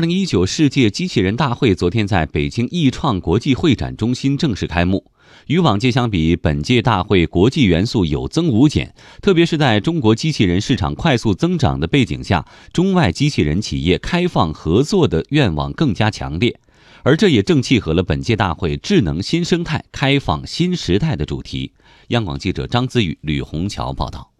二零一九世界机器人大会昨天在北京易创国际会展中心正式开幕。与往届相比，本届大会国际元素有增无减，特别是在中国机器人市场快速增长的背景下，中外机器人企业开放合作的愿望更加强烈。而这也正契合了本届大会“智能新生态，开放新时代”的主题。央广记者张子宇、吕红桥报道。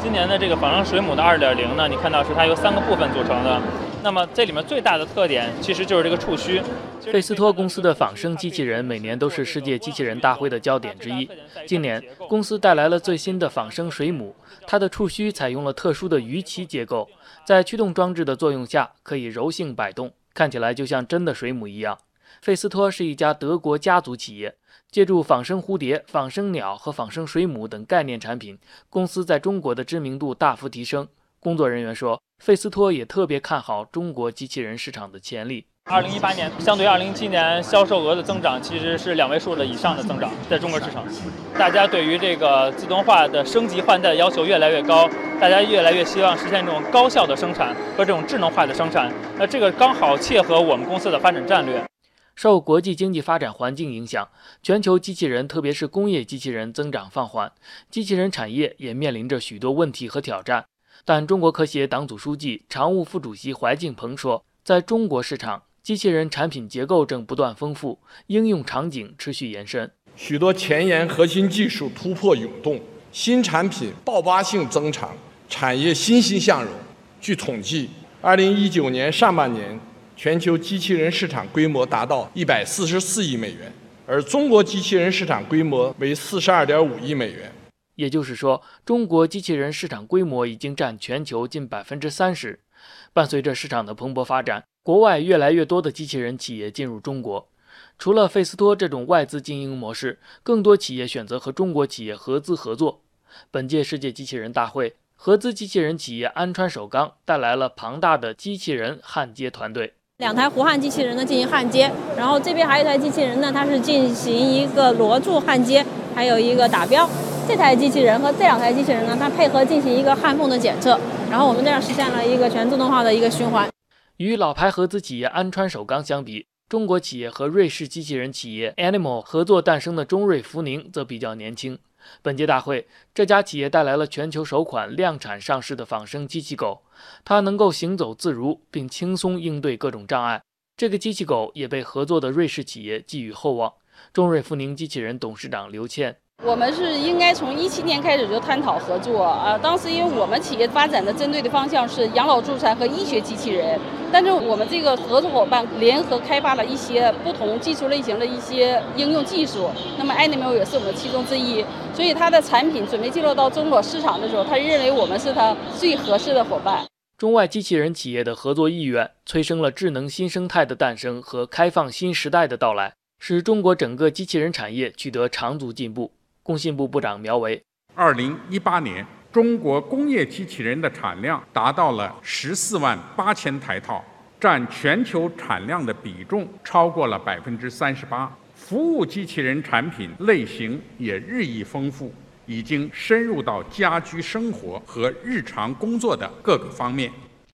今年的这个仿生水母的二点零呢，你看到是它由三个部分组成的。那么这里面最大的特点其实就是这个触须。费斯托公司的仿生机器人每年都是世界机器人大会的焦点之一。今年公司带来了最新的仿生水母，它的触须采用了特殊的鱼鳍结构，在驱动装置的作用下可以柔性摆动，看起来就像真的水母一样。费斯托是一家德国家族企业，借助仿生蝴蝶、仿生鸟和仿生水母等概念产品，公司在中国的知名度大幅提升。工作人员说，费斯托也特别看好中国机器人市场的潜力。二零一八年相对二零一七年销售额的增长其实是两位数的以上的增长，在中国市场，大家对于这个自动化的升级换代的要求越来越高，大家越来越希望实现这种高效的生产和这种智能化的生产。那这个刚好切合我们公司的发展战略。受国际经济发展环境影响，全球机器人，特别是工业机器人增长放缓，机器人产业也面临着许多问题和挑战。但中国科协党组书记、常务副主席怀敬鹏说，在中国市场，机器人产品结构正不断丰富，应用场景持续延伸，许多前沿核心技术突破涌动，新产品爆发性增长，产业欣欣向荣。据统计，二零一九年上半年，全球机器人市场规模达到一百四十四亿美元，而中国机器人市场规模为四十二点五亿美元。也就是说，中国机器人市场规模已经占全球近百分之三十。伴随着市场的蓬勃发展，国外越来越多的机器人企业进入中国。除了费斯托这种外资经营模式，更多企业选择和中国企业合资合作。本届世界机器人大会，合资机器人企业安川首钢带来了庞大的机器人焊接团队，两台弧焊机器人呢进行焊接，然后这边还有一台机器人呢，它是进行一个螺柱焊接，还有一个打标。这台机器人和这两台机器人呢，它配合进行一个焊缝的检测，然后我们这样实现了一个全自动化的一个循环。与老牌合资企业安川首钢相比，中国企业和瑞士机器人企业 Animal 合作诞生的中瑞福宁则比较年轻。本届大会，这家企业带来了全球首款量产上市的仿生机器狗，它能够行走自如，并轻松应对各种障碍。这个机器狗也被合作的瑞士企业寄予厚望。中瑞福宁机器人董事长刘倩。我们是应该从一七年开始就探讨合作啊，当时因为我们企业发展的针对的方向是养老助残和医学机器人，但是我们这个合作伙伴联合开发了一些不同技术类型的一些应用技术，那么 Animal 也是我们其中之一，所以它的产品准备进入到中国市场的时候，他认为我们是他最合适的伙伴。中外机器人企业的合作意愿，催生了智能新生态的诞生和开放新时代的到来，使中国整个机器人产业取得长足进步。工信部部长苗圩，二零一八年中国工业机器人的产量达到了十四万八千台套，占全球产量的比重超过了百分之三十八。服务机器人产品类型也日益丰富，已经深入到家居生活和日常工作的各个方面。